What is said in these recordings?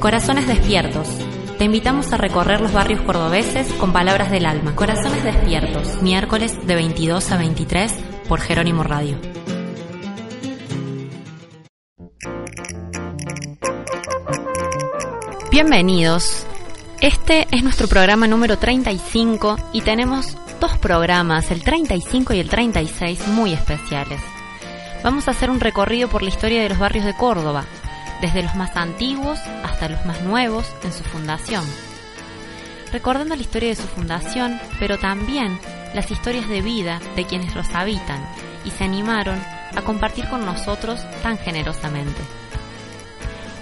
Corazones despiertos. Te invitamos a recorrer los barrios cordobeses con palabras del alma. Corazones despiertos, miércoles de 22 a 23 por Jerónimo Radio. Bienvenidos. Este es nuestro programa número 35 y tenemos dos programas, el 35 y el 36, muy especiales. Vamos a hacer un recorrido por la historia de los barrios de Córdoba, desde los más antiguos hasta los más nuevos en su fundación. Recordando la historia de su fundación, pero también las historias de vida de quienes los habitan y se animaron a compartir con nosotros tan generosamente.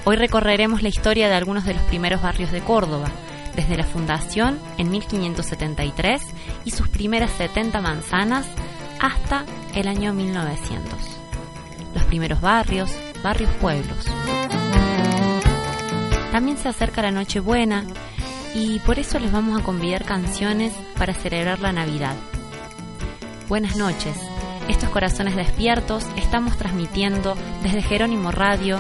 Hoy recorreremos la historia de algunos de los primeros barrios de Córdoba, desde la fundación en 1573 y sus primeras 70 manzanas hasta el año 1900. Los primeros barrios, barrios pueblos. También se acerca la Nochebuena y por eso les vamos a convidar canciones para celebrar la Navidad. Buenas noches, estos corazones despiertos estamos transmitiendo desde Jerónimo Radio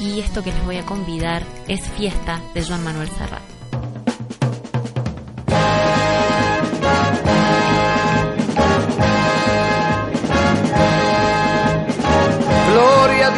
y esto que les voy a convidar es Fiesta de Juan Manuel Serrat.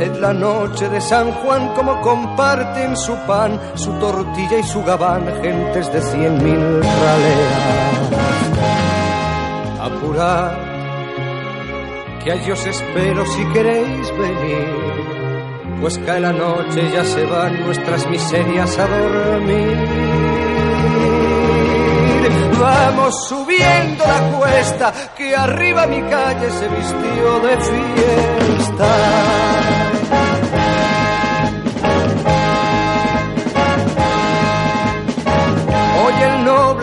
en la noche de San Juan como comparten su pan, su tortilla y su gabán, gentes de cien mil raleas. Apurad, que allí os espero si queréis venir, pues cae la noche ya se van nuestras miserias a dormir. Vamos subiendo la cuesta, que arriba mi calle se vistió de fiesta.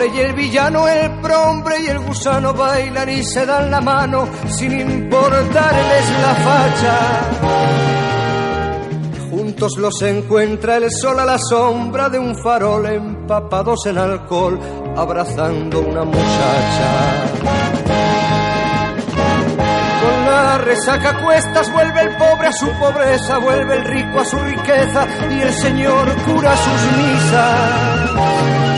Y el villano, el prombre y el gusano bailan y se dan la mano sin importarles la facha. Juntos los encuentra el sol a la sombra de un farol, empapados en alcohol, abrazando una muchacha. Con la resaca cuestas vuelve el pobre a su pobreza, vuelve el rico a su riqueza y el Señor cura sus misas.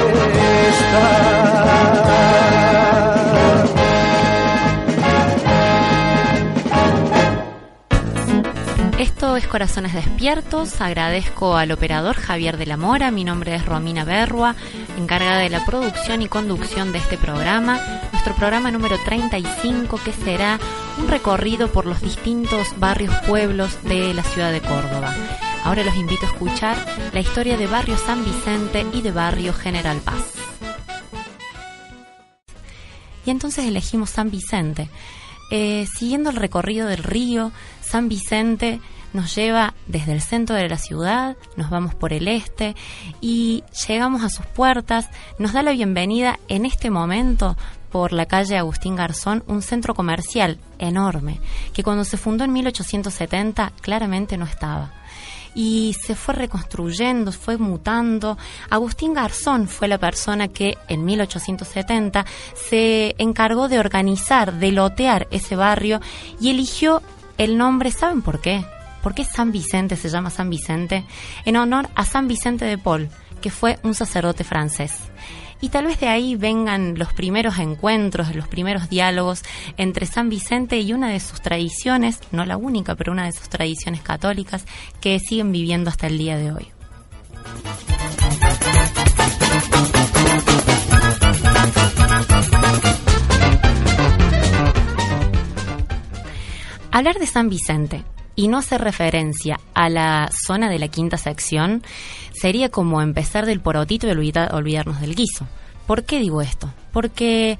Esto es Corazones Despiertos. Agradezco al operador Javier de la Mora. Mi nombre es Romina Berrua, encargada de la producción y conducción de este programa. Nuestro programa número 35, que será un recorrido por los distintos barrios, pueblos de la ciudad de Córdoba. Ahora los invito a escuchar la historia de Barrio San Vicente y de Barrio General Paz. Y entonces elegimos San Vicente. Eh, siguiendo el recorrido del río, San Vicente nos lleva desde el centro de la ciudad, nos vamos por el este y llegamos a sus puertas, nos da la bienvenida en este momento por la calle Agustín Garzón, un centro comercial enorme, que cuando se fundó en 1870 claramente no estaba. Y se fue reconstruyendo, fue mutando. Agustín Garzón fue la persona que en 1870 se encargó de organizar, de lotear ese barrio y eligió el nombre, ¿saben por qué? ¿Por qué San Vicente se llama San Vicente? En honor a San Vicente de Paul, que fue un sacerdote francés. Y tal vez de ahí vengan los primeros encuentros, los primeros diálogos entre San Vicente y una de sus tradiciones, no la única, pero una de sus tradiciones católicas que siguen viviendo hasta el día de hoy. Hablar de San Vicente y no hacer referencia a la zona de la quinta sección sería como empezar del porotito y olvidarnos del guiso. ¿Por qué digo esto? Porque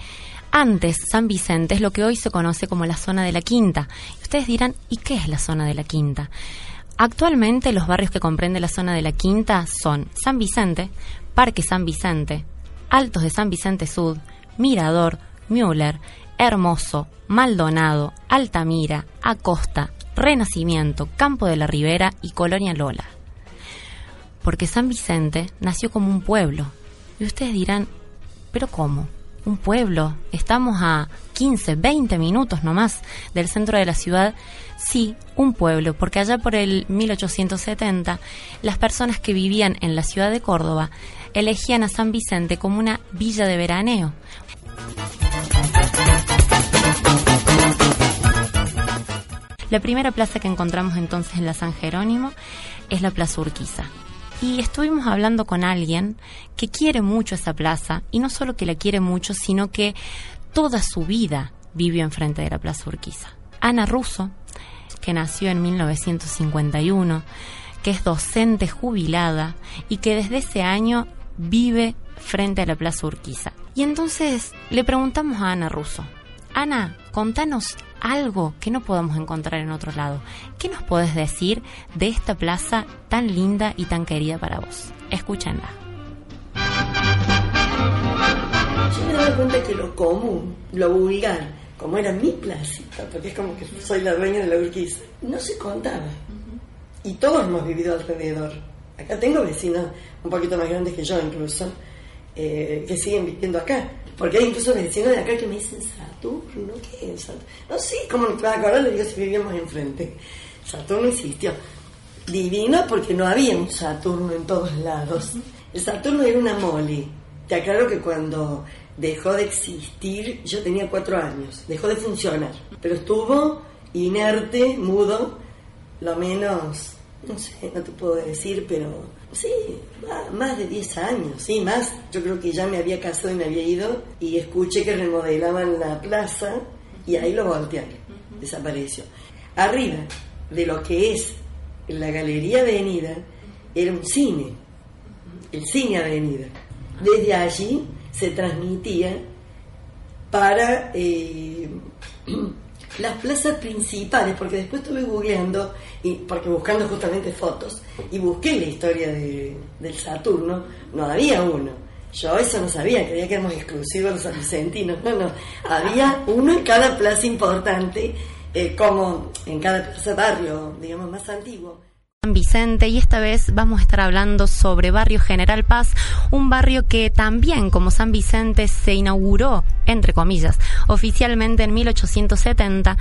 antes San Vicente es lo que hoy se conoce como la zona de la quinta. Ustedes dirán, ¿y qué es la zona de la quinta? Actualmente los barrios que comprende la zona de la quinta son San Vicente, Parque San Vicente, Altos de San Vicente Sud, Mirador, Müller, Hermoso, Maldonado, Altamira, Acosta, Renacimiento, Campo de la Ribera y Colonia Lola. Porque San Vicente nació como un pueblo. Y ustedes dirán, ¿pero cómo? Un pueblo. Estamos a 15, 20 minutos nomás del centro de la ciudad. Sí, un pueblo, porque allá por el 1870 las personas que vivían en la ciudad de Córdoba elegían a San Vicente como una villa de veraneo. La primera plaza que encontramos entonces en la San Jerónimo es la Plaza Urquiza. Y estuvimos hablando con alguien que quiere mucho esa plaza, y no solo que la quiere mucho, sino que toda su vida vivió enfrente de la Plaza Urquiza. Ana Russo, que nació en 1951, que es docente jubilada y que desde ese año vive frente a la Plaza Urquiza. Y entonces le preguntamos a Ana Russo, Ana, contanos algo que no podamos encontrar en otro lado. ¿Qué nos puedes decir de esta plaza tan linda y tan querida para vos? Escúchenla. Yo me daba cuenta que lo común, lo vulgar, como era mi placita, porque es como que soy la dueña de la Urquiza, no se contaba. Y todos hemos vivido alrededor. Acá tengo vecinos un poquito más grandes que yo incluso, eh, que siguen viviendo acá. Porque hay incluso vecinos de acá que me dicen, Saturno, ¿qué es Saturno? No, sí, ¿cómo me va a acordar? Le digo si vivíamos enfrente. Saturno existió. Divino porque no había un Saturno en todos lados. El Saturno era una mole. Te aclaro que cuando dejó de existir, yo tenía cuatro años, dejó de funcionar, pero estuvo inerte, mudo, lo menos, no sé, no te puedo decir, pero Sí, más de 10 años, sí, más. Yo creo que ya me había casado y me había ido y escuché que remodelaban la plaza y ahí lo voltearon, desapareció. Arriba de lo que es la Galería Avenida era un cine, el cine Avenida. Desde allí se transmitía para eh, las plazas principales, porque después estuve googleando, y, porque buscando justamente fotos, y busqué la historia de, del Saturno, no había uno. Yo eso no sabía, creía que éramos exclusivos los argentinos. No, no. Había uno en cada plaza importante, eh, como en cada plaza barrio, digamos, más antiguo. San Vicente y esta vez vamos a estar hablando sobre Barrio General Paz, un barrio que también como San Vicente se inauguró, entre comillas, oficialmente en 1870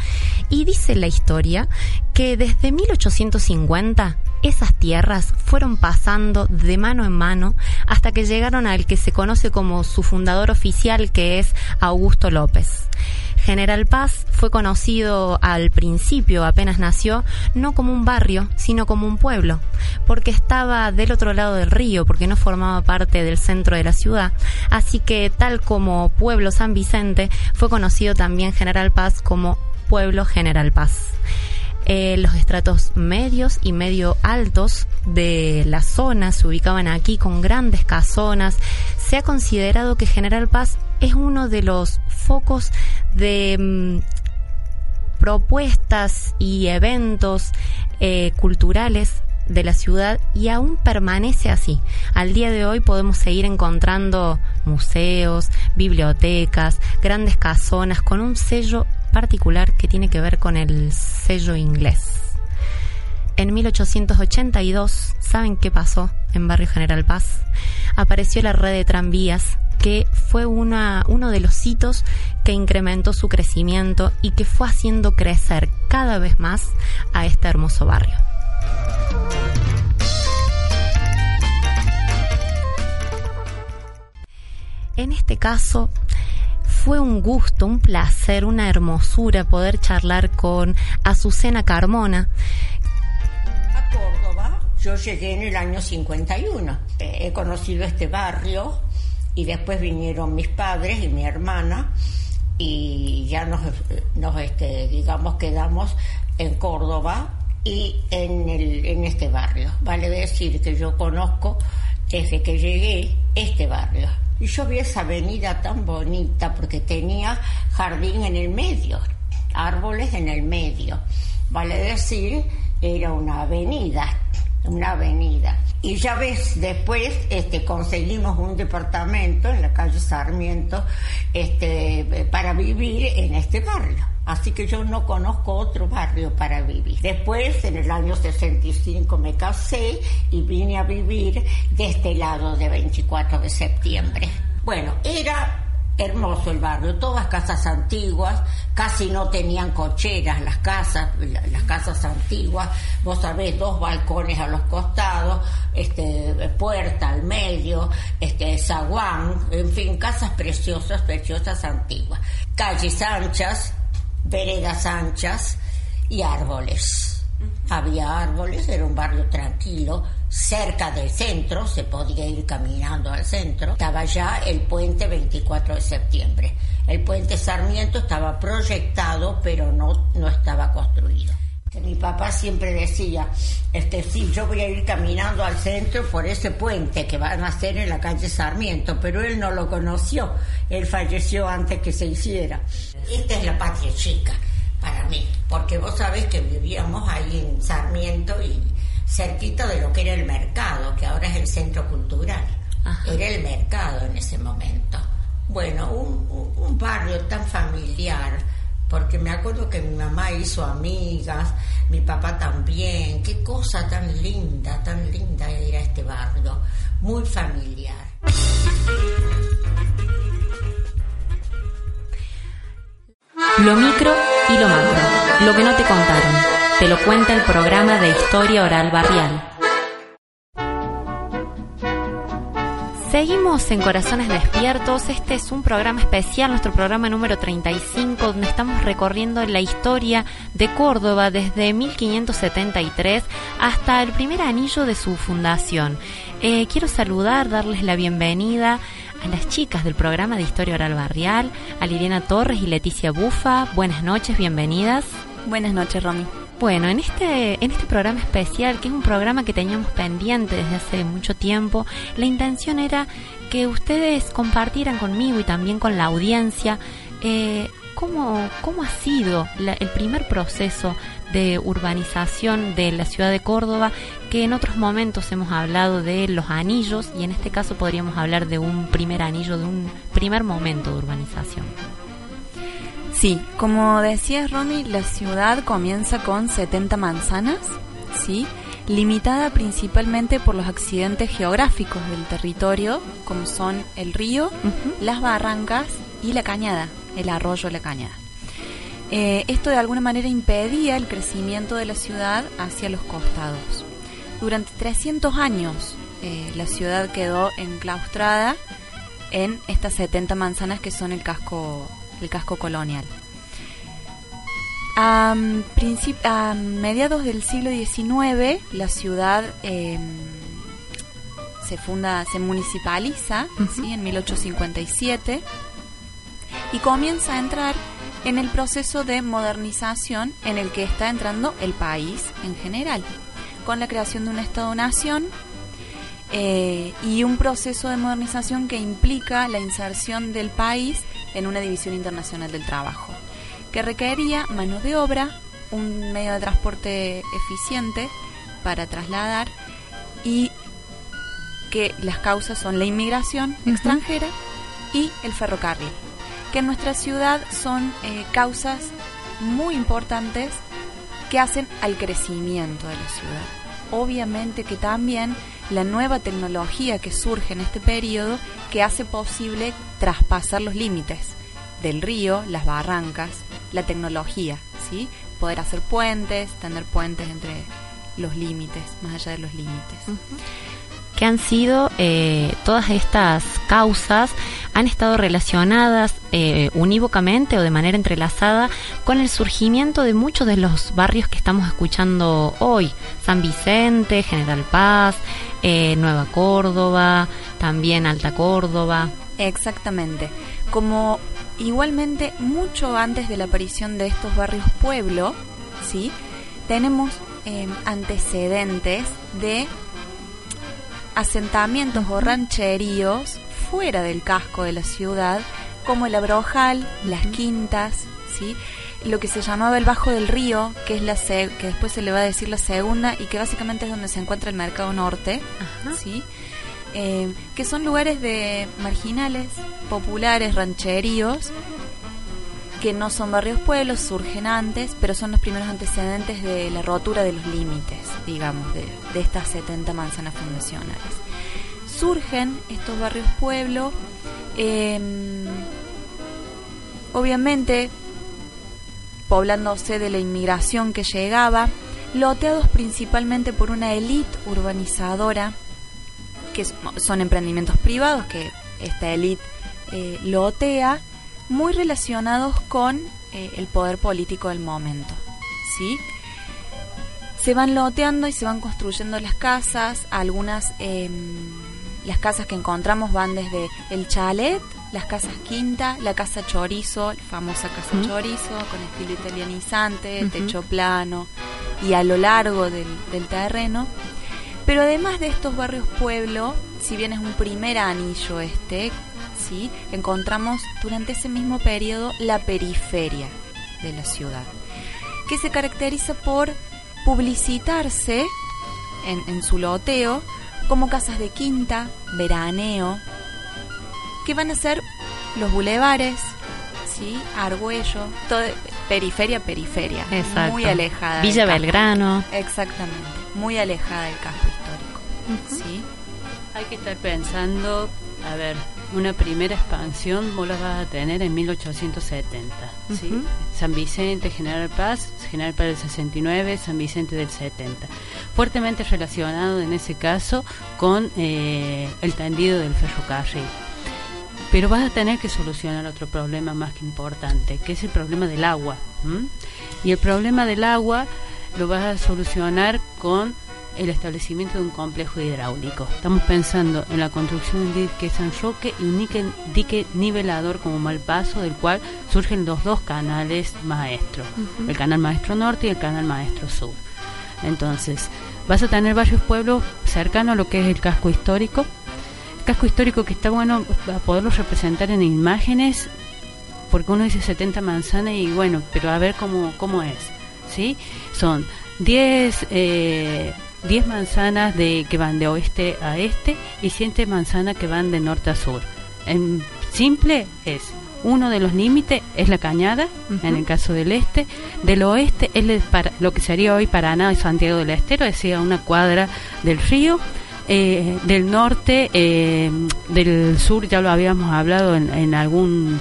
y dice la historia que desde 1850 esas tierras fueron pasando de mano en mano hasta que llegaron al que se conoce como su fundador oficial que es Augusto López. General Paz fue conocido al principio, apenas nació, no como un barrio, sino como un pueblo, porque estaba del otro lado del río, porque no formaba parte del centro de la ciudad. Así que tal como pueblo San Vicente, fue conocido también General Paz como pueblo General Paz. Eh, los estratos medios y medio altos de la zona se ubicaban aquí con grandes casonas. Se ha considerado que General Paz es uno de los focos de mm, propuestas y eventos eh, culturales de la ciudad y aún permanece así. Al día de hoy podemos seguir encontrando museos, bibliotecas, grandes casonas con un sello particular que tiene que ver con el sello inglés. en 1882, ¿saben qué pasó en Barrio General Paz? Apareció la red de tranvías que fue uno de los hitos que incrementó su crecimiento y que fue haciendo crecer cada vez más a este hermoso barrio. En este caso, fue un gusto, un placer, una hermosura poder charlar con Azucena Carmona. A Córdoba, yo llegué en el año 51. He conocido este barrio y después vinieron mis padres y mi hermana y ya nos, nos este, digamos, quedamos en Córdoba y en, el, en este barrio. Vale decir que yo conozco desde que llegué este barrio. Y yo vi esa avenida tan bonita porque tenía jardín en el medio, árboles en el medio. Vale decir, era una avenida, una avenida. Y ya ves, después este, conseguimos un departamento en la calle Sarmiento este, para vivir en este barrio. Así que yo no conozco otro barrio para vivir. Después, en el año 65, me casé y vine a vivir de este lado de 24 de septiembre. Bueno, era hermoso el barrio, todas casas antiguas, casi no tenían cocheras las casas, las casas antiguas, vos sabés, dos balcones a los costados, este, puerta al medio, este, zaguán, en fin, casas preciosas, preciosas antiguas, calles anchas, veredas anchas y árboles. Había árboles, era un barrio tranquilo, cerca del centro, se podía ir caminando al centro. Estaba ya el puente 24 de septiembre. El puente Sarmiento estaba proyectado, pero no, no estaba construido. Mi papá siempre decía, este sí, yo voy a ir caminando al centro por ese puente que van a hacer en la calle Sarmiento, pero él no lo conoció, él falleció antes que se hiciera. Esta es la patria chica para mí, porque vos sabés que vivíamos ahí en Sarmiento y cerquita de lo que era el mercado, que ahora es el centro cultural. Era el mercado en ese momento. Bueno, un, barrio tan familiar, porque me acuerdo que mi mamá hizo amigas, mi papá también, qué cosa tan linda, tan linda era este barrio, muy familiar. Lo micro y lo macro, lo que no te contaron, te lo cuenta el programa de historia oral barrial. Seguimos en Corazones Despiertos. Este es un programa especial, nuestro programa número 35, donde estamos recorriendo la historia de Córdoba desde 1573 hasta el primer anillo de su fundación. Eh, quiero saludar, darles la bienvenida a las chicas del programa de Historia Oral Barrial, a Liliana Torres y Leticia Bufa. Buenas noches, bienvenidas. Buenas noches, Romy. Bueno, en este, en este programa especial, que es un programa que teníamos pendiente desde hace mucho tiempo, la intención era que ustedes compartieran conmigo y también con la audiencia eh, cómo, cómo ha sido el primer proceso de urbanización de la ciudad de Córdoba, que en otros momentos hemos hablado de los anillos y en este caso podríamos hablar de un primer anillo, de un primer momento de urbanización. Sí, como decías Romy, la ciudad comienza con 70 manzanas, ¿sí? limitada principalmente por los accidentes geográficos del territorio, como son el río, las barrancas y la cañada, el arroyo de la cañada. Eh, esto de alguna manera impedía el crecimiento de la ciudad hacia los costados. Durante 300 años eh, la ciudad quedó enclaustrada en estas 70 manzanas que son el casco el casco colonial. A, mediados del siglo XIX, la ciudad em, se funda, se municipaliza, en 1857, y comienza a entrar en el proceso de modernización en el que está entrando el país en general, con la creación de un Estado-nación eh, y un proceso de modernización que implica la inserción del país en una división internacional del trabajo, que requería mano de obra, un medio de transporte eficiente para trasladar y que las causas son la inmigración extranjera y el ferrocarril, que en nuestra ciudad son eh, causas muy importantes que hacen al crecimiento de la ciudad. Obviamente que también la nueva tecnología que surge en este periodo que hace posible traspasar los límites del río, las barrancas, la tecnología, ¿sí? Poder hacer puentes, tener puentes entre los límites, más allá de los límites que han sido eh, todas estas causas han estado relacionadas eh, unívocamente o de manera entrelazada con el surgimiento de muchos de los barrios que estamos escuchando hoy. San Vicente, General Paz, eh, Nueva Córdoba, también Alta Córdoba. Exactamente. Como igualmente mucho antes de la aparición de estos barrios pueblo, ¿sí? tenemos antecedentes de asentamientos o rancheríos fuera del casco de la ciudad, como el Abrojal, las Quintas, ¿sí? lo que se llamaba el Bajo del Río, que es la que después se le va a decir la segunda y que básicamente es donde se encuentra el Mercado Norte, ¿sí? Eh, que son lugares de marginales, populares, rancheríos, que no son barrios pueblos, surgen antes, pero son los primeros antecedentes de la rotura de los límites, digamos, de, estas 70 manzanas fundacionales. Surgen estos barrios pueblo, em, obviamente poblándose de la inmigración que llegaba, loteados principalmente por una élite urbanizadora, que son emprendimientos privados que esta élite eh, lotea muy relacionados con eh, el poder político del momento. ¿sí? Se van loteando y se van construyendo las casas, algunas, em, las casas que encontramos van desde el chalet, las casas quinta, la casa chorizo, la famosa casa chorizo, con estilo italianizante, techo plano, y a lo largo del, del terreno. Pero además de estos barrios pueblo, si bien es un primer anillo este, encontramos durante ese mismo periodo la periferia de la ciudad, que se caracteriza por publicitarse en, su loteo como casas de quinta, veraneo, que van a ser los bulevares, ¿sí? Argüello, todo, periferia, periferia, muy alejada. Villa Belgrano. Exactamente, muy alejada del casco histórico, ¿sí? Hay que estar pensando, a ver, una primera expansión vos la vas a tener en 1870. ¿sí? San Vicente, General Paz, General Paz del 69, San Vicente del 70. Fuertemente relacionado en ese caso con eh, el tendido del ferrocarril. Pero vas a tener que solucionar otro problema más que importante, que es el problema del agua. Y el problema del agua lo vas a solucionar con el establecimiento de un complejo hidráulico. Estamos pensando en la construcción de un dique San Roque y un dique, nivelador como Malpaso, del cual surgen los dos canales maestros, el canal maestro norte y el canal maestro sur. Entonces, vas a tener varios pueblos cercanos a lo que es el casco histórico. El casco histórico que está bueno a poderlo representar en imágenes, porque uno dice 70 manzanas y bueno, pero a ver cómo, cómo es. ¿sí? Son 10 eh, 10 manzanas de, que van de oeste a este y 7 manzanas que van de norte a sur. En simple es uno de los límites es la cañada, en el caso del este. Del oeste es para, lo que sería hoy Paraná y Santiago del Estero, es decir, una cuadra del río. Eh, del norte, eh, del sur, ya lo habíamos hablado en, algún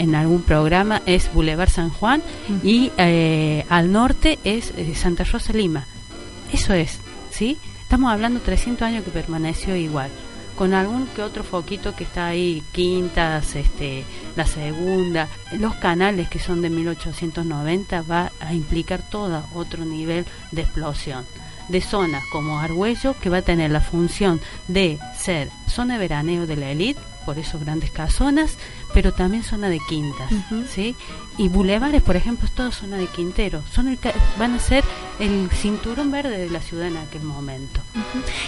en algún programa, es Boulevard San Juan y eh, al norte es Santa Rosa Lima. Eso es, ¿sí? Estamos hablando 300 años que permaneció igual, con algún que otro foquito que está ahí, quintas, este, la segunda, los canales que son de 1890 va a implicar todo otro nivel de explosión de zonas como Argüello que va a tener la función de ser zona de veraneo de la élite por esos grandes casonas, pero también zona de quintas, ¿sí? Y bulevares, por ejemplo, es toda zona de quintero, son el, van a ser el cinturón verde de la ciudad en aquel momento.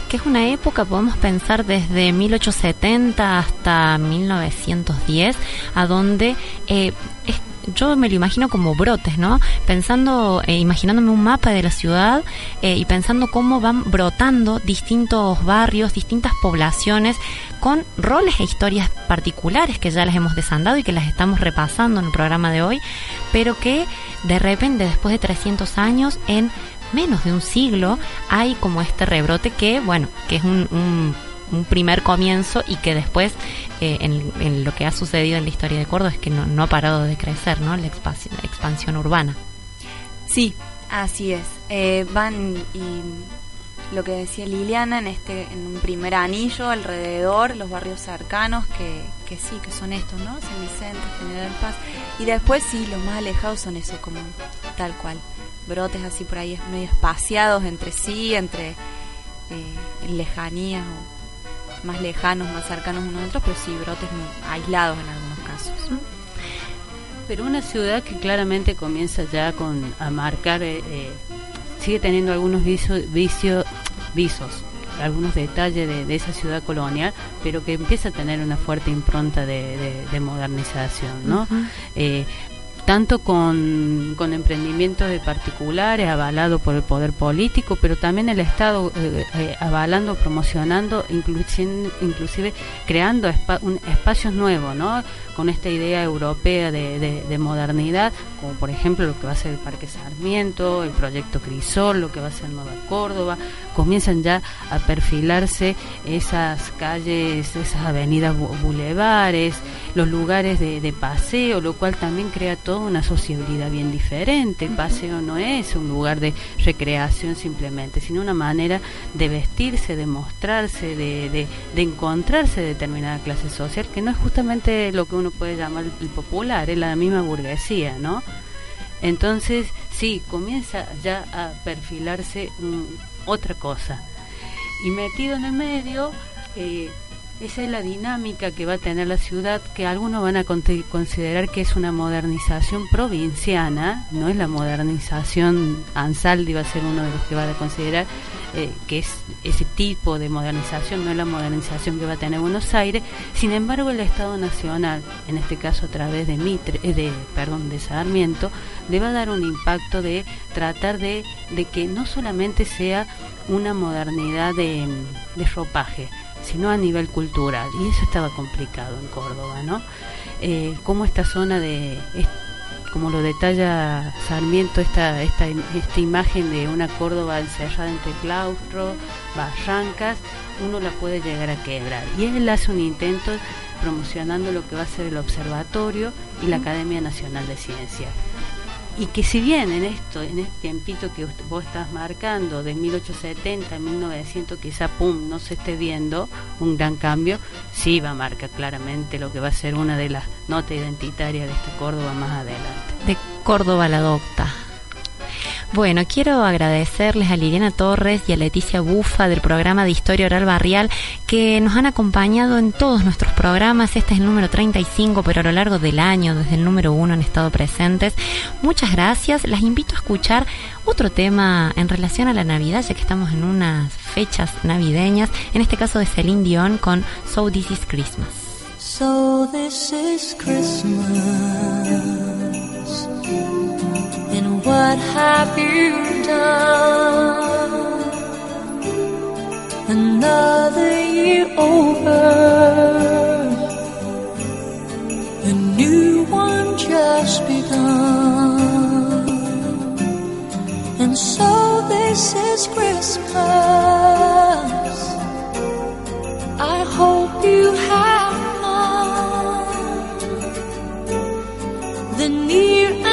Que es una época, podemos pensar desde 1870 hasta 1910, a donde eh, es yo me lo imagino como brotes, ¿no? Pensando, eh, imaginándome un mapa de la ciudad eh, y pensando cómo van brotando distintos barrios, distintas poblaciones con roles e historias particulares que ya las hemos desandado y que las estamos repasando en el programa de hoy, pero que de repente después de 300 años en menos de un siglo hay como este rebrote que, bueno, que es un, un, primer comienzo y que después en, lo que ha sucedido en la historia de Córdoba es que no, no ha parado de crecer, ¿no? La expansión, expansión urbana. Sí, así es. Eh, van y lo que decía Liliana en este en un primer anillo alrededor los barrios cercanos que, que sí que son estos no San Vicente General Paz y después sí los más alejados son eso como tal cual brotes así por ahí medio espaciados entre sí, entre eh, lejanías o más lejanos, más cercanos unos a otros, pero sí brotes aislados en algunos casos. Pero una ciudad que claramente comienza ya con a marcar, eh, eh, sigue teniendo algunos vicios, vicio, visos, algunos detalles de, esa ciudad colonial, pero que empieza a tener una fuerte impronta de, modernización, ¿no? Tanto con, con emprendimientos de particulares avalados por el poder político, pero también el Estado eh, eh, avalando, promocionando, inclusive, inclusive creando espacios nuevos, ¿no? Con esta idea europea de, de, modernidad, como por ejemplo lo que va a ser el Parque Sarmiento, el proyecto Crisol, lo que va a ser Nueva Córdoba, comienzan ya a perfilarse esas calles, esas avenidas bulevares, los lugares de, de paseo, lo cual también crea todo una sociabilidad bien diferente. El paseo no es un lugar de recreación simplemente, sino una manera de vestirse, de mostrarse, de, de, encontrarse determinada clase social, que no es justamente lo que uno puede llamar el popular, es la misma burguesía, ¿no? Entonces, sí, comienza ya a perfilarse otra cosa. Y metido en el medio, eh, esa es la dinámica que va a tener la ciudad, que algunos van a considerar que es una modernización provinciana, no es la modernización, Ansaldi va a ser uno de los que va a considerar eh, que es ese tipo de modernización, no es la modernización que va a tener Buenos Aires, sin embargo el Estado Nacional, en este caso a través de Mitre, eh, de, perdón, de Sarmiento, le va a dar un impacto de tratar de, de que no solamente sea una modernidad de, de ropaje, sino a nivel cultural. Y eso estaba complicado en Córdoba, ¿no? Eh, como esta zona de, como lo detalla Sarmiento, esta, esta, esta imagen de una Córdoba encerrada entre claustros, barrancas, uno la puede llegar a quebrar. Y él hace un intento promocionando lo que va a ser el observatorio y la Academia Nacional de Ciencias y que si bien en esto, en este tiempito que vos estás marcando, de 1870 a 1900, quizá, pum, no se esté viendo un gran cambio, sí va a marcar claramente lo que va a ser una de las notas identitarias de esta Córdoba más adelante. De Córdoba la docta. Bueno, quiero agradecerles a Liliana Torres y a Leticia Bufa del programa de Historia Oral Barrial que nos han acompañado en todos nuestros programas. Este es el número 35, pero a lo largo del año, desde el número 1, han estado presentes. Muchas gracias. Las invito a escuchar otro tema en relación a la Navidad, ya que estamos en unas fechas navideñas, en este caso de Celine Dion con So This Is Christmas. So This Is Christmas. What have you done? Another year over, a new one just begun. And so this is Christmas. I hope you have fun. The near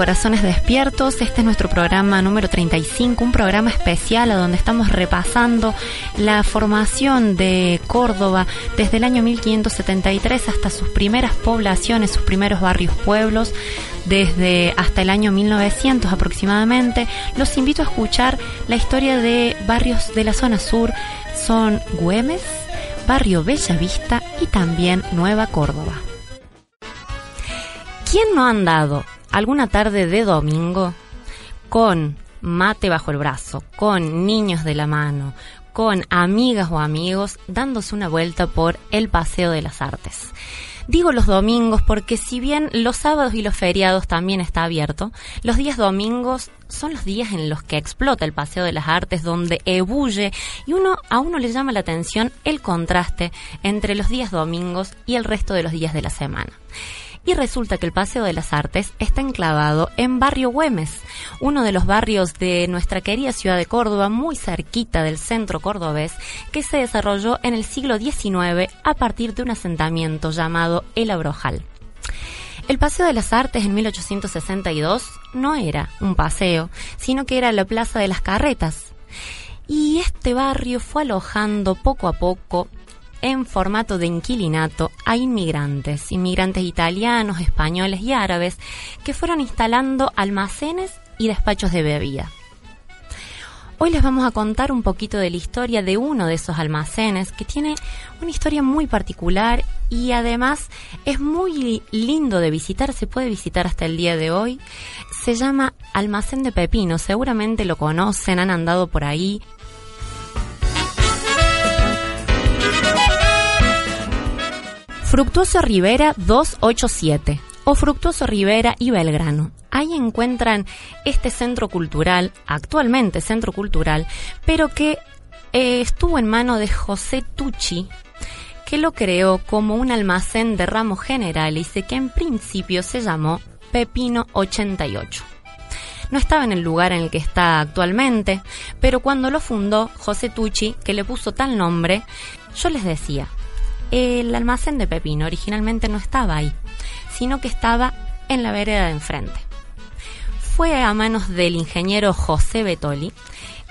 Corazones Despiertos, este es nuestro programa número 35, un programa especial a donde estamos repasando la formación de Córdoba desde el año 1573 hasta sus primeras poblaciones, sus primeros barrios pueblos, desde hasta el año 1900 aproximadamente. Los invito a escuchar la historia de barrios de la zona sur, son Güemes, Barrio Bellavista y también Nueva Córdoba. ¿Quién no ha andado alguna tarde de domingo con mate bajo el brazo, con niños de la mano, con amigas o amigos dándose una vuelta por el Paseo de las Artes? Digo los domingos porque si bien los sábados y los feriados también está abierto, los días domingos son los días en los que explota el Paseo de las Artes, donde ebulle y uno a uno le llama la atención el contraste entre los días domingos y el resto de los días de la semana. Y resulta que el Paseo de las Artes está enclavado en Barrio Güemes, uno de los barrios de nuestra querida ciudad de Córdoba, muy cerquita del centro cordobés, que se desarrolló en el siglo XIX a partir de un asentamiento llamado El Abrojal. El Paseo de las Artes en 1862 no era un paseo, sino que era la Plaza de las Carretas. Y este barrio fue alojando poco a poco en formato de inquilinato a inmigrantes, inmigrantes italianos, españoles y árabes, que fueron instalando almacenes y despachos de bebida. Hoy les vamos a contar un poquito de la historia de uno de esos almacenes que tiene una historia muy particular y además es muy lindo de visitar, se puede visitar hasta el día de hoy. Se llama Almacén de Pepino, seguramente lo conocen, han andado por ahí. Fructuoso Rivera 287 o Fructuoso Rivera y Belgrano. Ahí encuentran este centro cultural, actualmente centro cultural, pero que eh, estuvo en mano de José Tucci, que lo creó como un almacén de ramos generales y que en principio se llamó Pepino 88. No estaba en el lugar en el que está actualmente, pero cuando lo fundó José Tucci, que le puso tal nombre, yo les decía, el almacén de Pepino originalmente no estaba ahí, sino que estaba en la vereda de enfrente. Fue a manos del ingeniero José Betoli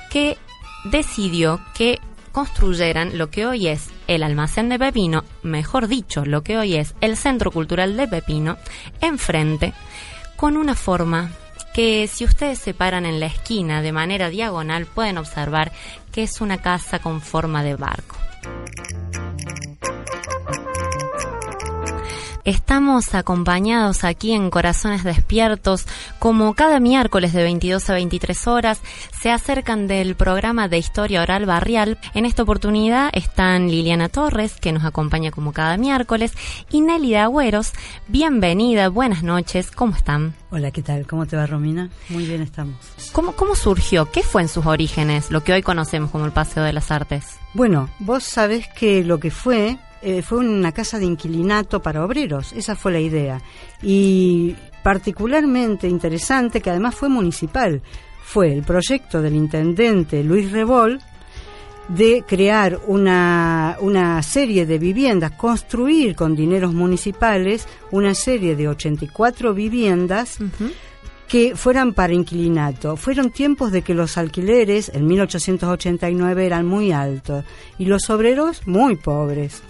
que decidió que construyeran lo que hoy es el almacén de Pepino, mejor dicho, lo que hoy es el Centro Cultural de Pepino, enfrente, con una forma que si ustedes se paran en la esquina de manera diagonal pueden observar que es una casa con forma de barco. Estamos acompañados aquí en Corazones Despiertos, como cada miércoles de 22 a 23 horas, se acercan del programa de Historia Oral Barrial. En esta oportunidad están Liliana Torres, que nos acompaña como cada miércoles, y Nelly de Agüeros. Bienvenida, buenas noches, ¿cómo están? Hola, ¿qué tal? ¿Cómo te va, Romina? Muy bien estamos. ¿Cómo, ¿Cómo surgió? ¿Qué fue en sus orígenes lo que hoy conocemos como el Paseo de las Artes? Bueno, vos sabés que lo que fue eh, fue una casa de inquilinato para obreros, esa fue la idea. Y particularmente interesante, que además fue municipal, fue el proyecto del intendente Luis Rebol de crear una, una serie de viviendas, construir con dineros municipales una serie de 84 viviendas que fueran para inquilinato. Fueron tiempos de que los alquileres en 1889 eran muy altos y los obreros muy pobres.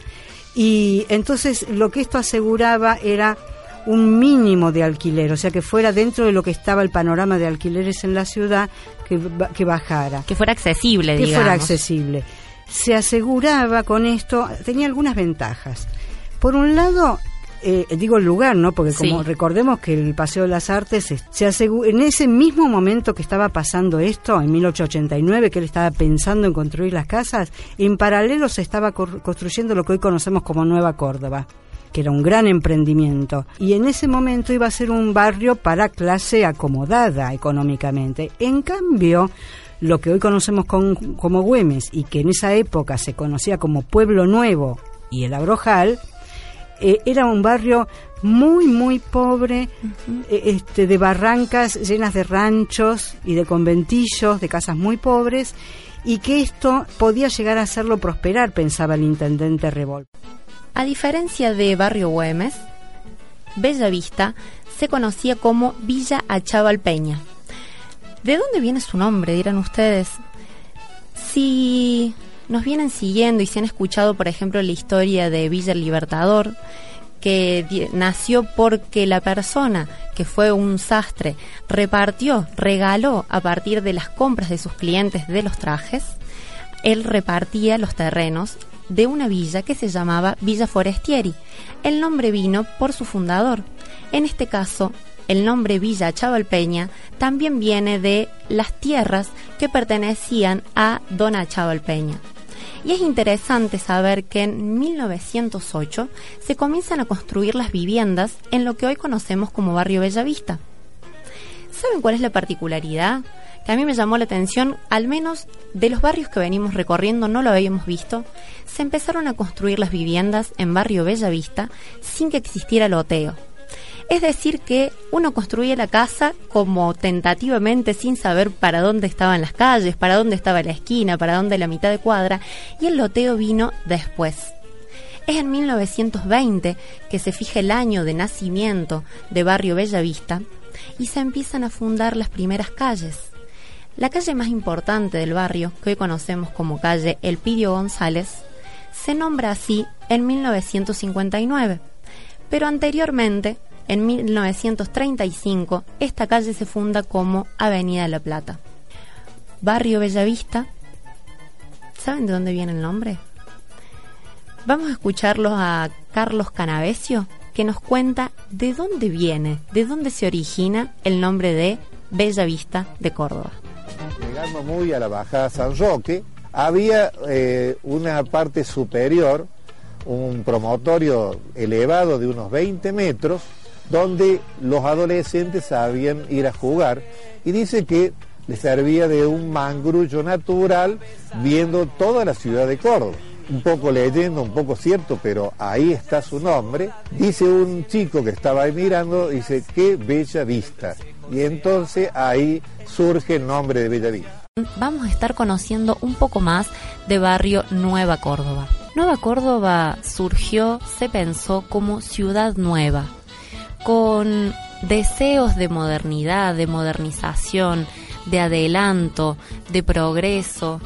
Y entonces lo que esto aseguraba era un mínimo de alquiler, o sea, que fuera dentro de lo que estaba el panorama de alquileres en la ciudad, que, que bajara. Que fuera accesible, que fuera accesible. Se aseguraba con esto, tenía algunas ventajas. Por un lado, eh, digo el lugar, ¿no? Porque como recordemos que el Paseo de las Artes se aseguró, en ese mismo momento que estaba pasando esto, en 1889, que él estaba pensando en construir las casas, en paralelo se estaba construyendo lo que hoy conocemos como Nueva Córdoba que era un gran emprendimiento. Y en ese momento iba a ser un barrio para clase acomodada económicamente. En cambio, lo que hoy conocemos como Güemes y que en esa época se conocía como Pueblo Nuevo y el Abrojal, eh, era un barrio muy, muy pobre, eh, este, de barrancas llenas de ranchos y de conventillos, de casas muy pobres, y que esto podía llegar a hacerlo prosperar, pensaba el intendente Revol. A diferencia de Barrio Güemes, Bellavista se conocía como Villa Achavalpeña. ¿De dónde viene su nombre? dirán ustedes. Si nos vienen siguiendo y se han escuchado, por ejemplo, la historia de Villa Libertador, que nació porque la persona que fue un sastre repartió, regaló a partir de las compras de sus clientes de los trajes, él repartía los terrenos de una villa que se llamaba Villa Forestieri. El nombre vino por su fundador. En este caso, el nombre Villa Chavalpeña también viene de las tierras que pertenecían a Don Chavalpeña. Y es interesante saber que en 1908 se comienzan a construir las viviendas en lo que hoy conocemos como Barrio Bellavista. ¿Saben cuál es la particularidad? Que a mí me llamó la atención, al menos de los barrios que venimos recorriendo no lo habíamos visto, se empezaron a construir las viviendas en Barrio Bellavista sin que existiera loteo. Es decir, que uno construía la casa como tentativamente sin saber para dónde estaban las calles, para dónde estaba la esquina, para dónde la mitad de cuadra, y el loteo vino después. Es en 1920 que se fija el año de nacimiento de Barrio Bellavista y se empiezan a fundar las primeras calles. La calle más importante del barrio, que hoy conocemos como calle Elpidio González, se nombra así en 1959, pero anteriormente en 1935, esta calle se funda como Avenida de la Plata. Barrio Bellavista. ¿Saben de dónde viene el nombre? Vamos a escucharlo a Carlos Canavesio, que nos cuenta de dónde viene, de dónde se origina el nombre de Bellavista de Córdoba. Llegando muy a la bajada San Roque, había eh, una parte superior, un promotorio elevado de unos 20 metros, donde los adolescentes sabían ir a jugar y dice que le servía de un mangrullo natural viendo toda la ciudad de Córdoba. Un poco leyendo, un poco cierto, pero ahí está su nombre. Dice un chico que estaba ahí mirando, dice, qué bella vista. Y entonces ahí surge el nombre de Bella Vista. Vamos a estar conociendo un poco más de barrio Nueva Córdoba. Nueva Córdoba surgió, se pensó como ciudad nueva, con deseos de modernidad, de modernización, de adelanto, de progreso.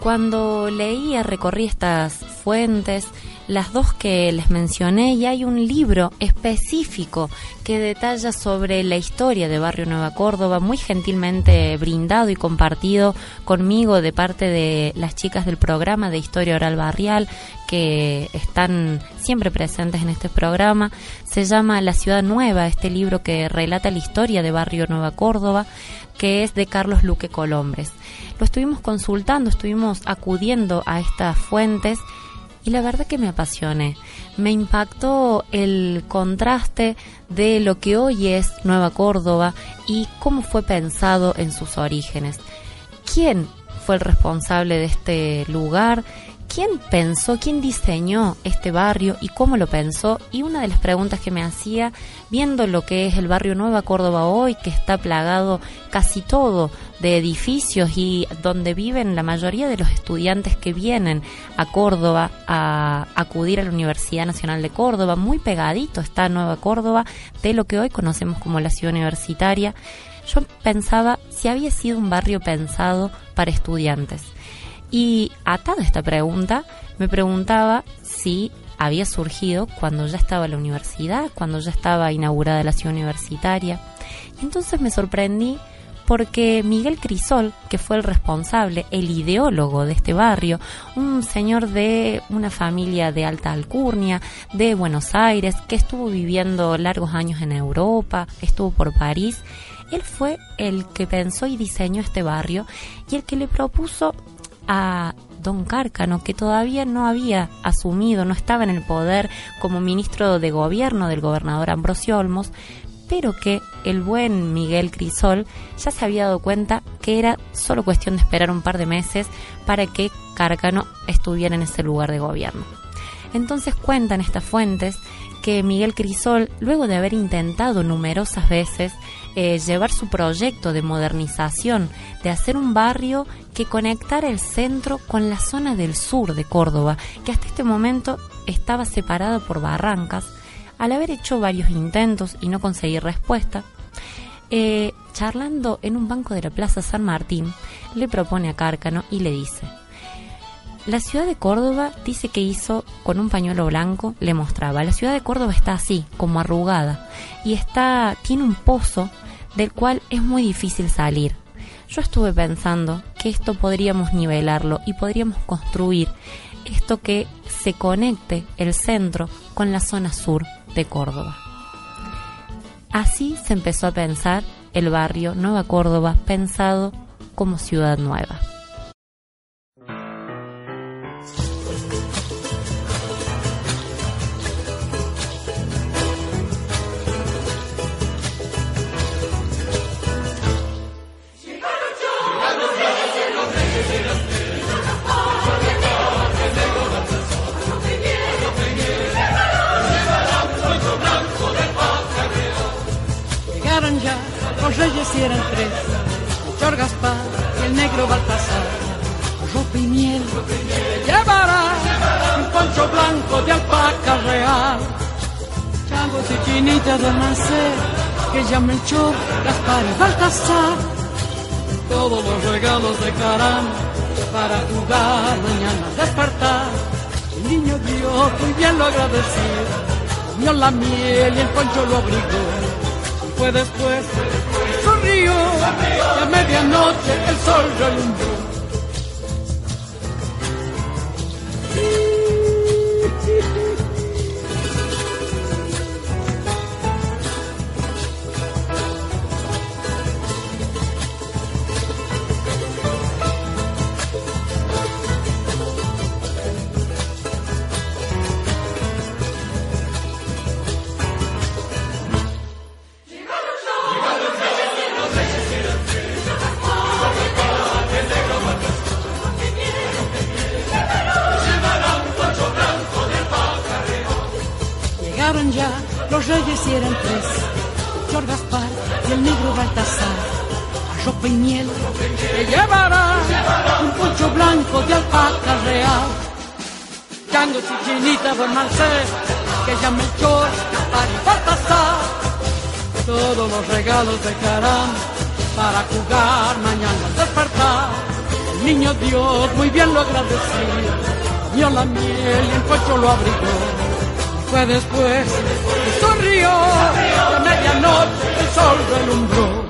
Cuando leía, recorrí estas fuentes, las dos que les mencioné y hay un libro específico que detalla sobre la historia de Barrio Nueva Córdoba, muy gentilmente brindado y compartido conmigo de parte de las chicas del programa de Historia Oral Barrial que están siempre presentes en este programa. Se llama La Ciudad Nueva, este libro que relata la historia de Barrio Nueva Córdoba, que es de Carlos Luque Colombres. Lo estuvimos consultando, estuvimos acudiendo a estas fuentes y la verdad que me apasioné. Me impactó el contraste de lo que hoy es Nueva Córdoba y cómo fue pensado en sus orígenes. ¿Quién fue el responsable de este lugar? ¿Quién pensó, quién diseñó este barrio y cómo lo pensó? Y una de las preguntas que me hacía, viendo lo que es el barrio Nueva Córdoba hoy, que está plagado casi todo de edificios y donde viven la mayoría de los estudiantes que vienen a Córdoba a acudir a la Universidad Nacional de Córdoba, muy pegadito está Nueva Córdoba de lo que hoy conocemos como la ciudad universitaria. Yo pensaba si había sido un barrio pensado para estudiantes y atada a esta pregunta, me preguntaba si había surgido cuando ya estaba la universidad, cuando ya estaba inaugurada la ciudad universitaria. Y entonces me sorprendí porque Miguel Crisol, que fue el responsable, el ideólogo de este barrio, un señor de una familia de alta alcurnia, de Buenos Aires, que estuvo viviendo largos años en Europa, estuvo por París, él fue el que pensó y diseñó este barrio y el que le propuso a don Cárcano, que todavía no había asumido, no estaba en el poder como ministro de gobierno del gobernador Ambrosio Olmos, pero que el buen Miguel Crisol ya se había dado cuenta que era solo cuestión de esperar un par de meses para que Cárcano estuviera en ese lugar de gobierno. Entonces cuentan estas fuentes que Miguel Crisol, luego de haber intentado numerosas veces llevar su proyecto de modernización, de hacer un barrio que conectara el centro con la zona del sur de Córdoba, que hasta este momento estaba separado por barrancas, Al haber hecho varios intentos y no conseguir respuesta, eh, charlando en un banco de la Plaza San Martín, le propone a Cárcano y le dice, la ciudad de Córdoba dice que hizo con un pañuelo blanco, le mostraba, la ciudad de Córdoba está así, como arrugada, y está, tiene un pozo del cual es muy difícil salir. Yo estuve pensando que esto podríamos nivelarlo y podríamos construir esto que se conecte el centro con la zona sur de Córdoba. Así se empezó a pensar el barrio Nueva Córdoba pensado como ciudad nueva. Reyes eran tres, Melchor Gaspar y el negro Baltasar. Ropa y miel llevará un poncho blanco de alpaca real. Changos y chinitas de nacer, que ya Melchor, Gaspar y Baltasar. Todos los regalos de Carán para jugar mañana despertar. El niño Dios muy bien lo agradeció, comió la miel y el poncho lo abrigó. Y fue después y a medianoche el sol relumbró. Chinitas de Marcel, que ya Melchor, Gaspar y Baltasar. Todos los regalos dejarán para jugar mañana al despertar. El niño Dios muy bien lo agradeció, comió la miel y el poncho lo abrigó fue después que sonrió, a medianoche el sol relumbró.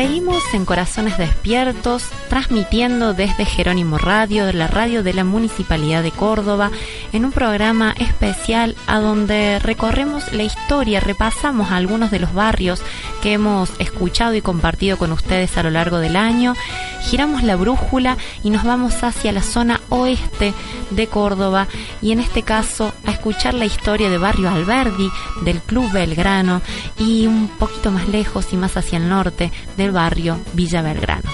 Seguimos en Corazones Despiertos, transmitiendo desde Jerónimo Radio, la radio de la Municipalidad de Córdoba, en un programa especial a donde recorremos la historia, repasamos algunos de los barrios que hemos escuchado y compartido con ustedes a lo largo del año, giramos la brújula y nos vamos hacia la zona oeste de Córdoba y en este caso a escuchar la historia de Barrio Alberdi, del Club Belgrano y un poquito más lejos y más hacia el norte del barrio Villa Belgrano.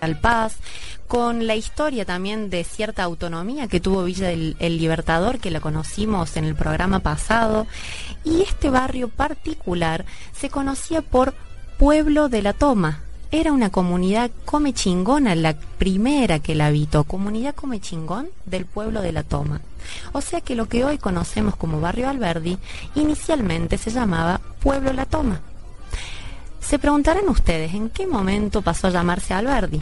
Al Paz, con la historia también de cierta autonomía que tuvo Villa el Libertador, que la conocimos en el programa pasado, y este barrio particular se conocía por Pueblo de la Toma. Era una comunidad come chingona, la primera que la habitó, comunidad come chingón del pueblo de la Toma. O sea que lo que hoy conocemos como Barrio Alberdi, inicialmente se llamaba Pueblo La Toma. Se preguntarán ustedes en qué momento pasó a llamarse Alberdi.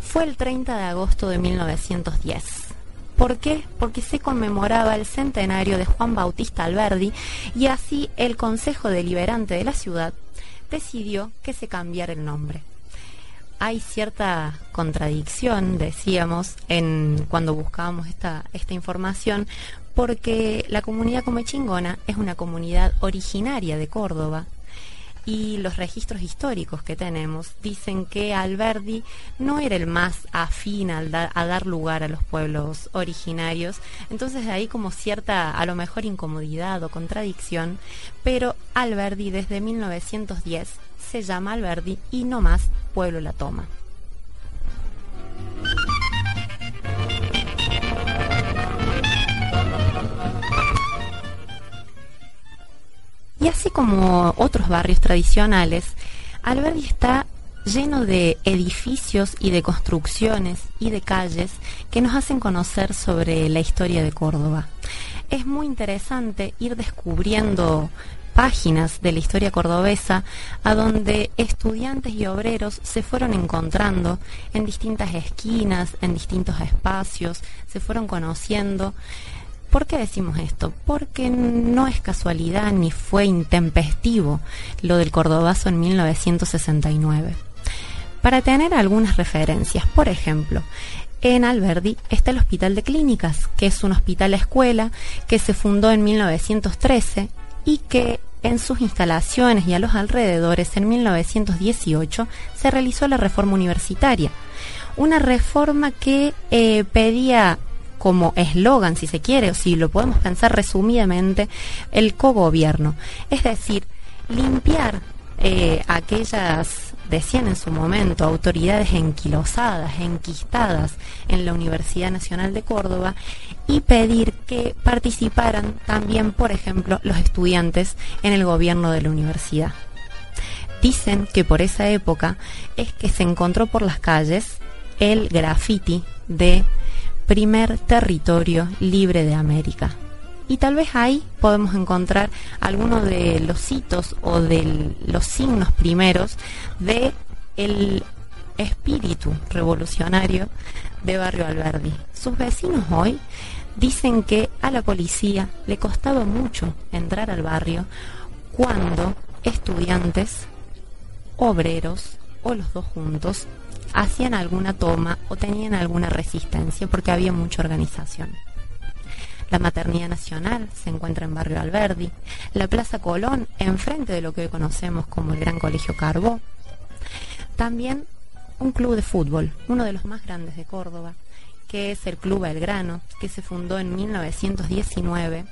Fue el 30 de agosto de 1910. ¿Por qué? Porque se conmemoraba el centenario de Juan Bautista Alberdi y así el Consejo Deliberante de la ciudad decidió que se cambiara el nombre. Hay cierta contradicción, decíamos, en cuando buscábamos esta, esta información, porque la comunidad Comechingona es una comunidad originaria de Córdoba, y los registros históricos que tenemos dicen que Alberdi no era el más afín al a dar lugar a los pueblos originarios, entonces ahí como cierta a lo mejor incomodidad o contradicción, pero Alberdi desde 1910 se llama Alberdi y no más Pueblo La Toma. Y así como otros barrios tradicionales, Alberdi está lleno de edificios y de construcciones y de calles que nos hacen conocer sobre la historia de Córdoba. Es muy interesante ir descubriendo páginas de la historia cordobesa a donde estudiantes y obreros se fueron encontrando en distintas esquinas, en distintos espacios, se fueron conociendo. ¿Por qué decimos esto? Porque no es casualidad ni fue intempestivo lo del Cordobazo en 1969. Para tener algunas referencias, por ejemplo, en Alberdi está el Hospital de Clínicas, que es un hospital escuela que se fundó en 1913 y que en sus instalaciones y a los alrededores, en 1918, se realizó la reforma universitaria. Una reforma que eh, pedía como eslogan, si se quiere, o si lo podemos pensar resumidamente, el cogobierno. Es decir, limpiar eh, aquellas, decían en su momento, autoridades enquilosadas, enquistadas en la Universidad Nacional de Córdoba y pedir que participaran también, por ejemplo, los estudiantes en el gobierno de la universidad. Dicen que por esa época es que se encontró por las calles el graffiti de primer territorio libre de América. Y tal vez ahí podemos encontrar algunos de los hitos o de los signos primeros de el espíritu revolucionario de Barrio Alberdi. Sus vecinos hoy dicen que a la policía le costaba mucho entrar al barrio cuando estudiantes, obreros o los dos juntos hacían alguna toma o tenían alguna resistencia porque había mucha organización. La Maternidad Nacional se encuentra en Barrio Alberdi, la Plaza Colón, enfrente de lo que hoy conocemos como el Gran Colegio Carbó. También un club de fútbol, uno de los más grandes de Córdoba, que es el Club Belgrano, que se fundó en 1919.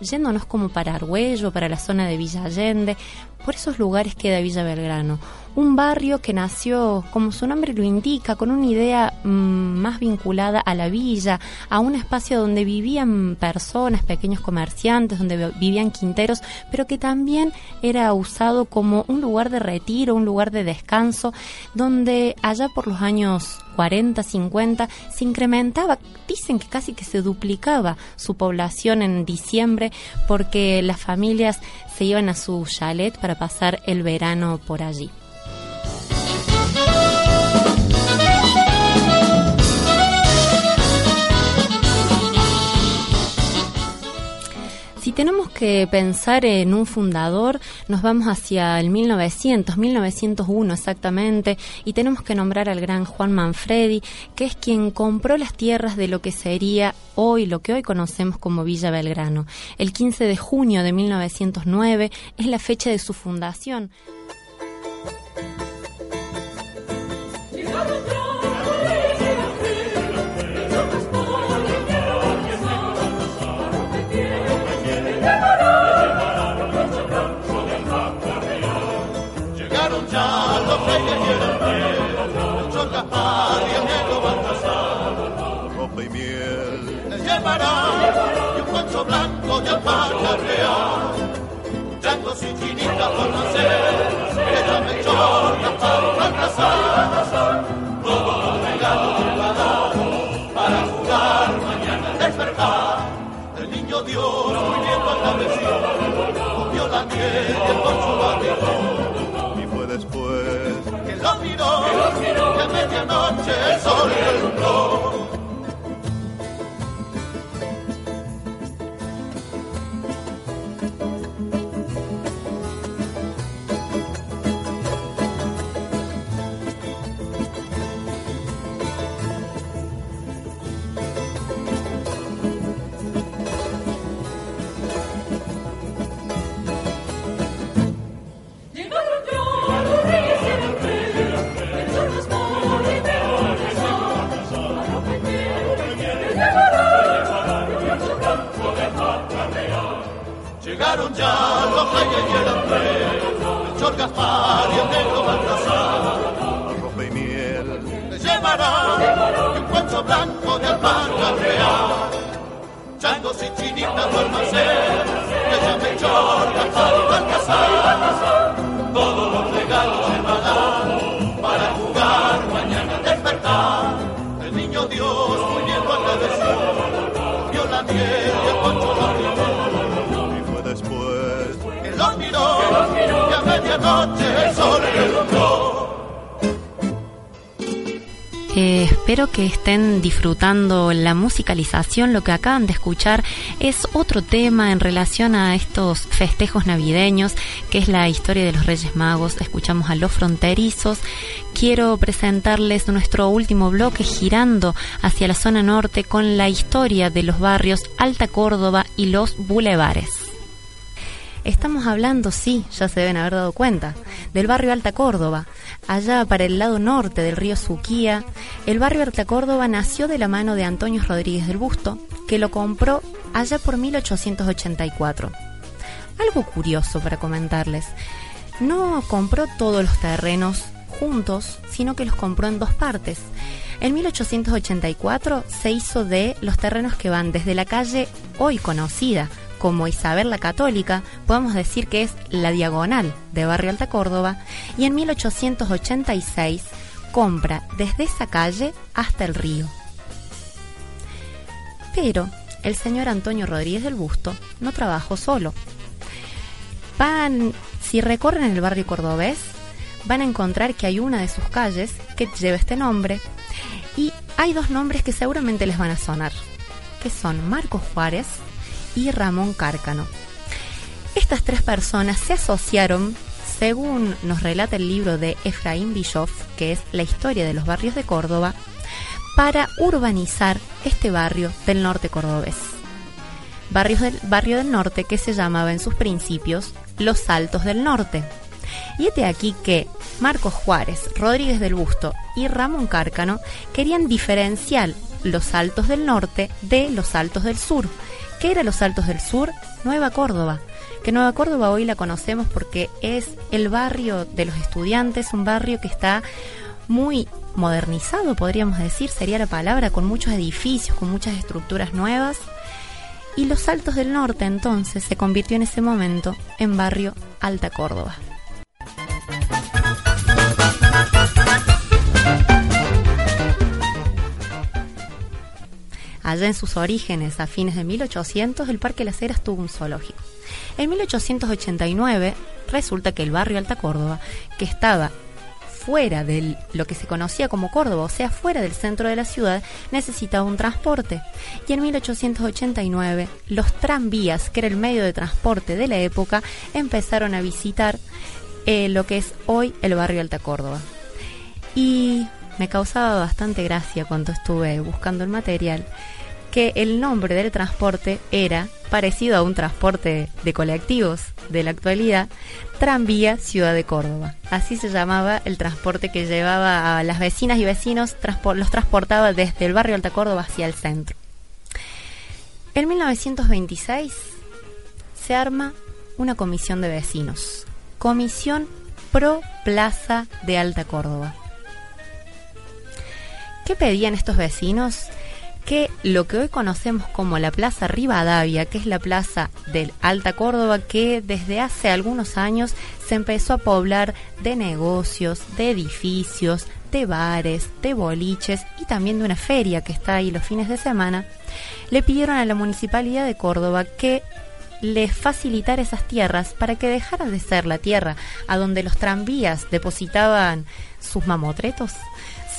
Yéndonos como para Argüello, para la zona de Villa Allende, por esos lugares queda Villa Belgrano. Un barrio que nació, como su nombre lo indica, con una idea mm, más vinculada a la villa, a un espacio donde vivían personas, pequeños comerciantes, donde vivían quinteros, pero que también era usado como un lugar de retiro, un lugar de descanso, donde allá por los años 40, 50 se incrementaba, dicen que casi que se duplicaba su población en diciembre porque las familias se iban a su chalet para pasar el verano por allí. Si tenemos que pensar en un fundador, nos vamos hacia el 1900, 1901 exactamente, y tenemos que nombrar al gran Juan Manfredi, que es quien compró las tierras de lo que sería hoy, lo que hoy conocemos como Villa Belgrano. El 15 de junio de 1909 es la fecha de su fundación. Y un poncho blanco de alpaca real. Changos y chinitas por nacer, ella me chorra para fracasar. Todos los regalos preparados para jugar mañana al despertar. El niño Dios muy bien agradecido, cogió la miel y el poncho barrigo. A medianoche el sol alumbró. Llegaron que estén disfrutando la musicalización. Lo que acaban de escuchar es otro tema en relación a estos festejos navideños, que es la historia de los Reyes Magos. Escuchamos a los fronterizos. Quiero presentarles nuestro último bloque girando hacia la zona norte con la historia de los barrios Alta Córdoba y los bulevares. Estamos hablando, sí, ya se deben haber dado cuenta, del barrio Alta Córdoba. Allá para el lado norte del río Suquía, el barrio Alta Córdoba nació de la mano de Antonio Rodríguez del Busto, que lo compró allá por 1884. Algo curioso para comentarles. No compró todos los terrenos juntos, sino que los compró en dos partes. En 1884 se hizo de los terrenos que van desde la calle hoy conocida como Isabel la Católica, podemos decir que es la diagonal de Barrio Alta Córdoba, y en 1886 compra desde esa calle hasta el río. Pero el señor Antonio Rodríguez del Busto no trabajó solo. Van, si recorren el barrio cordobés, van a encontrar que hay una de sus calles que lleva este nombre y hay dos nombres que seguramente les van a sonar, que son Marcos Juárez y Ramón Cárcano. Estas tres personas se asociaron, según nos relata el libro de Efraín Bischoff, que es La historia de los barrios de Córdoba, para urbanizar este barrio del norte cordobés. Barrios del, barrio del norte que se llamaba en sus principios Los Altos del Norte. Y este aquí que Marcos Juárez, Rodríguez del Busto y Ramón Cárcano querían diferenciar los Altos del Norte de los Altos del Sur, ¿Qué era Los Altos del Sur? Nueva Córdoba. Que Nueva Córdoba hoy la conocemos porque es el barrio de los estudiantes, un barrio que está muy modernizado, podríamos decir, sería la palabra, con muchos edificios, con muchas estructuras nuevas. Y Los Altos del Norte entonces se convirtió en ese momento en barrio Alta Córdoba. Allá en sus orígenes, a fines de 1800, el Parque Las Heras tuvo un zoológico. En 1889 resulta que el barrio Alta Córdoba, que estaba fuera de lo que se conocía como Córdoba, o sea, fuera del centro de la ciudad, necesitaba un transporte. Y en 1889 los tranvías, que era el medio de transporte de la época, empezaron a visitar eh, lo que es hoy el barrio Alta Córdoba. Y me causaba bastante gracia cuando estuve buscando el material que el nombre del transporte era parecido a un transporte de colectivos de la actualidad, Tranvía Ciudad de Córdoba. Así se llamaba el transporte que llevaba a las vecinas y vecinos, los transportaba desde el barrio Alta Córdoba hacia el centro. En 1926 se arma una comisión de vecinos, Comisión Pro Plaza de Alta Córdoba. ¿Qué pedían estos vecinos? Que lo que hoy conocemos como la Plaza Rivadavia, que es la plaza del Alta Córdoba, que desde hace algunos años se empezó a poblar de negocios, de edificios, de bares, de boliches y también de una feria que está ahí los fines de semana, le pidieron a la Municipalidad de Córdoba que les facilitara esas tierras para que dejara de ser la tierra a donde los tranvías depositaban sus mamotretos,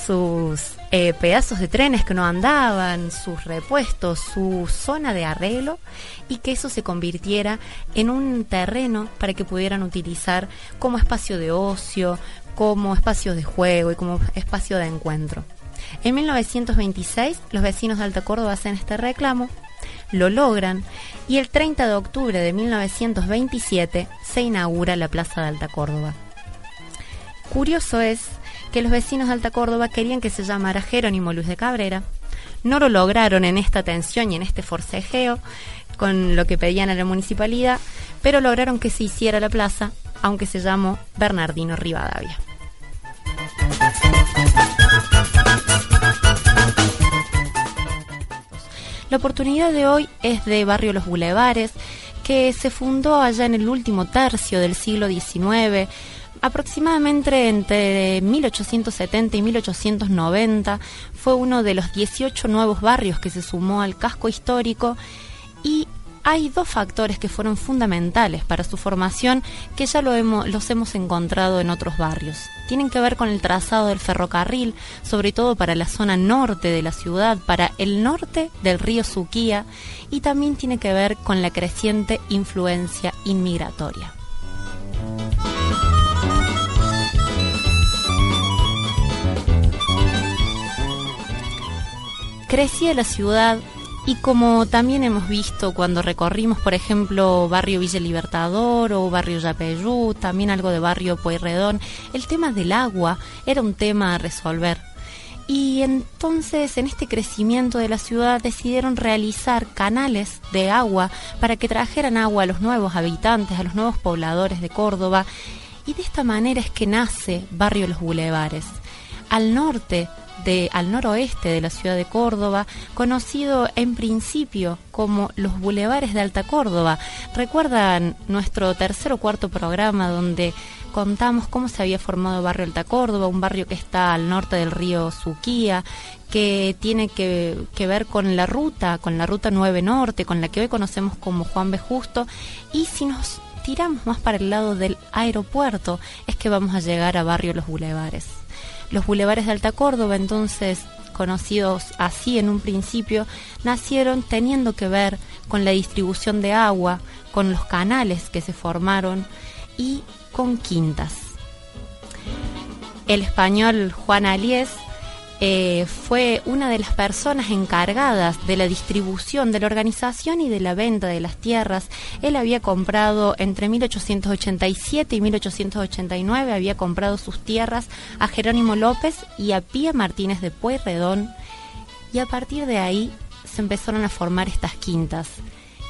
sus eh, pedazos de trenes que no andaban, sus repuestos, su zona de arreglo y que eso se convirtiera en un terreno para que pudieran utilizar como espacio de ocio, como espacio de juego y como espacio de encuentro. En 1926 los vecinos de Alta Córdoba hacen este reclamo, lo logran y el 30 de octubre de 1927 se inaugura la Plaza de Alta Córdoba. Curioso es que los vecinos de Alta Córdoba querían que se llamara Jerónimo Luis de Cabrera. No lo lograron en esta tensión y en este forcejeo con lo que pedían a la municipalidad, pero lograron que se hiciera la plaza, aunque se llamó Bernardino Rivadavia. La oportunidad de hoy es de Barrio Los Bulevares, que se fundó allá en el último tercio del siglo XIX aproximadamente entre 1870 y 1890 fue uno de los 18 nuevos barrios que se sumó al casco histórico y hay dos factores que fueron fundamentales para su formación que ya los hemos encontrado en otros barrios. Tienen que ver con el trazado del ferrocarril, sobre todo para la zona norte de la ciudad, para el norte del río Suquía, y también tiene que ver con la creciente influencia inmigratoria. Crecía la ciudad y como también hemos visto cuando recorrimos, por ejemplo, barrio Villa Libertador o barrio Yapeyú, también algo de barrio Pueyrredón, el tema del agua era un tema a resolver. Y entonces en este crecimiento de la ciudad decidieron realizar canales de agua para que trajeran agua a los nuevos habitantes, a los nuevos pobladores de Córdoba. Y de esta manera es que nace Barrio Los Bulevares. Al norte al noroeste de la ciudad de Córdoba, conocido en principio como los Bulevares de Alta Córdoba. ¿Recuerdan nuestro tercer o cuarto programa donde contamos cómo se había formado Barrio Alta Córdoba, un barrio que está al norte del río Suquía, que tiene que, que, ver con la ruta, con la ruta 9 Norte, con la que hoy conocemos como Juan B. Justo, y si nos tiramos más para el lado del aeropuerto, es que vamos a llegar a Barrio Los Bulevares. Los bulevares de Alta Córdoba, entonces conocidos así en un principio, nacieron teniendo que ver con la distribución de agua, con los canales que se formaron y con quintas. El español Juan Aliés eh, fue una de las personas encargadas de la distribución, de la organización y de la venta de las tierras. Él había comprado entre 1887 y 1889, había comprado sus tierras a Jerónimo López y a Pía Martínez de Pueyrredón y a partir de ahí se empezaron a formar estas quintas,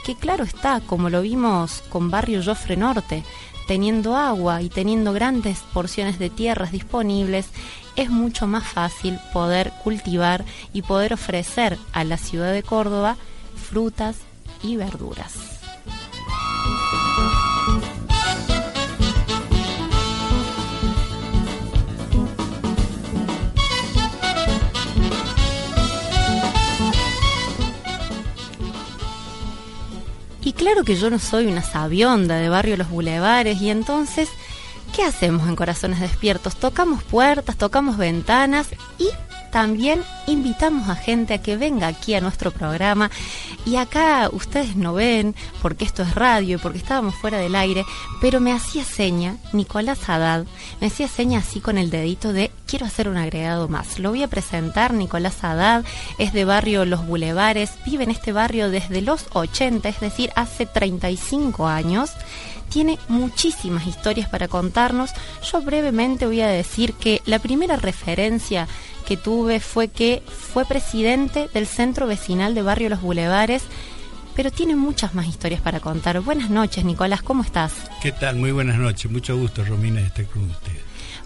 que claro está, como lo vimos con Barrio Jofre Norte, teniendo agua y teniendo grandes porciones de tierras disponibles, es mucho más fácil poder cultivar y poder ofrecer a la ciudad de Córdoba frutas y verduras. Y claro que yo no soy una sabionda de barrio Los Bulevares y entonces ¿Qué hacemos en Corazones Despiertos? Tocamos puertas, tocamos ventanas y también invitamos a gente a que venga aquí a nuestro programa. Y acá ustedes no ven, porque esto es radio y porque estábamos fuera del aire, pero me hacía seña Nicolás Haddad, me hacía seña así con el dedito de quiero hacer un agregado más. Lo voy a presentar, Nicolás Haddad es de barrio Los Bulevares, vive en este barrio desde los 80, es decir, hace 35 años tiene muchísimas historias para contarnos. Yo brevemente voy a decir que la primera referencia que tuve fue que fue presidente del Centro Vecinal de Barrio Los Bulevares, pero tiene muchas más historias para contar. Buenas noches, Nicolás, ¿cómo estás? ¿Qué tal? Muy buenas noches, mucho gusto, Romina, de estar con usted.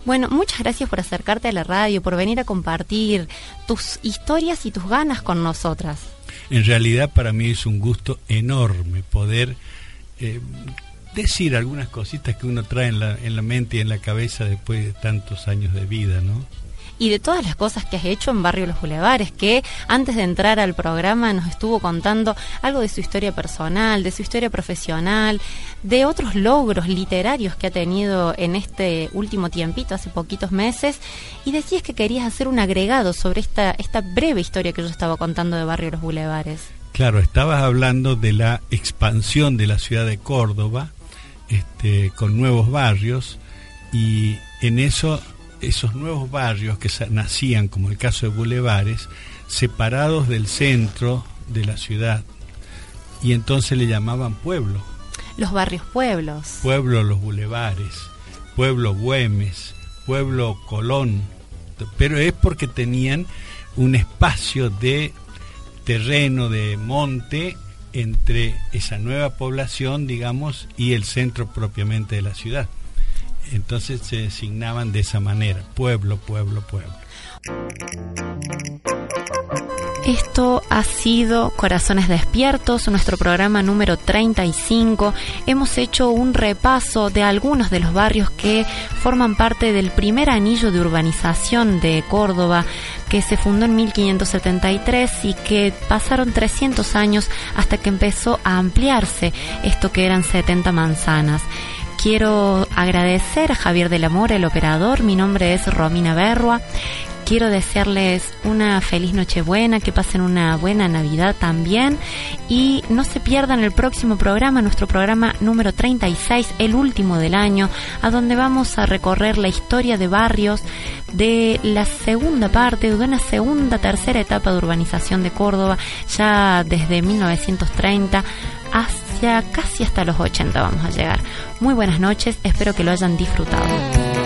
Bueno, muchas gracias por acercarte a la radio, por venir a compartir tus historias y tus ganas con nosotras. En realidad para mí es un gusto enorme poder eh, decir algunas cositas que uno trae en la, en la mente y en la cabeza después de tantos años de vida, ¿no? y de todas las cosas que has hecho en Barrio Los Bulevares, que antes de entrar al programa nos estuvo contando algo de su historia personal, de su historia profesional, de otros logros literarios que ha tenido en este último tiempito, hace poquitos meses, y decías que querías hacer un agregado sobre esta, esta breve historia que yo estaba contando de Barrio Los Bulevares. Claro, estabas hablando de la expansión de la ciudad de Córdoba, este, con nuevos barrios y en eso esos nuevos barrios que nacían, como el caso de Bulevares, separados del centro de la ciudad y entonces le llamaban pueblo. Los barrios pueblos. Pueblo Los Bulevares, Pueblo Güemes, Pueblo Colón, pero es porque tenían un espacio de terreno, de monte, entre esa nueva población, digamos, y el centro propiamente de la ciudad. Entonces se designaban de esa manera, pueblo, pueblo, pueblo. Esto ha sido Corazones Despiertos, nuestro programa número 35. Hemos hecho un repaso de algunos de los barrios que forman parte del primer anillo de urbanización de Córdoba, que se fundó en 1573 y que pasaron 300 años hasta que empezó a ampliarse esto que eran 70 manzanas. Quiero agradecer a Javier del Amor, el operador. Mi nombre es Romina Berrua quiero desearles una feliz Nochebuena, que pasen una buena Navidad también y no se pierdan el próximo programa, nuestro programa número 36, el último del año, a donde vamos a recorrer la historia de barrios de la segunda parte, de una segunda, tercera etapa de urbanización de Córdoba, ya desde 1930 hacia casi hasta los 80 vamos a llegar. Muy buenas noches, espero que lo hayan disfrutado.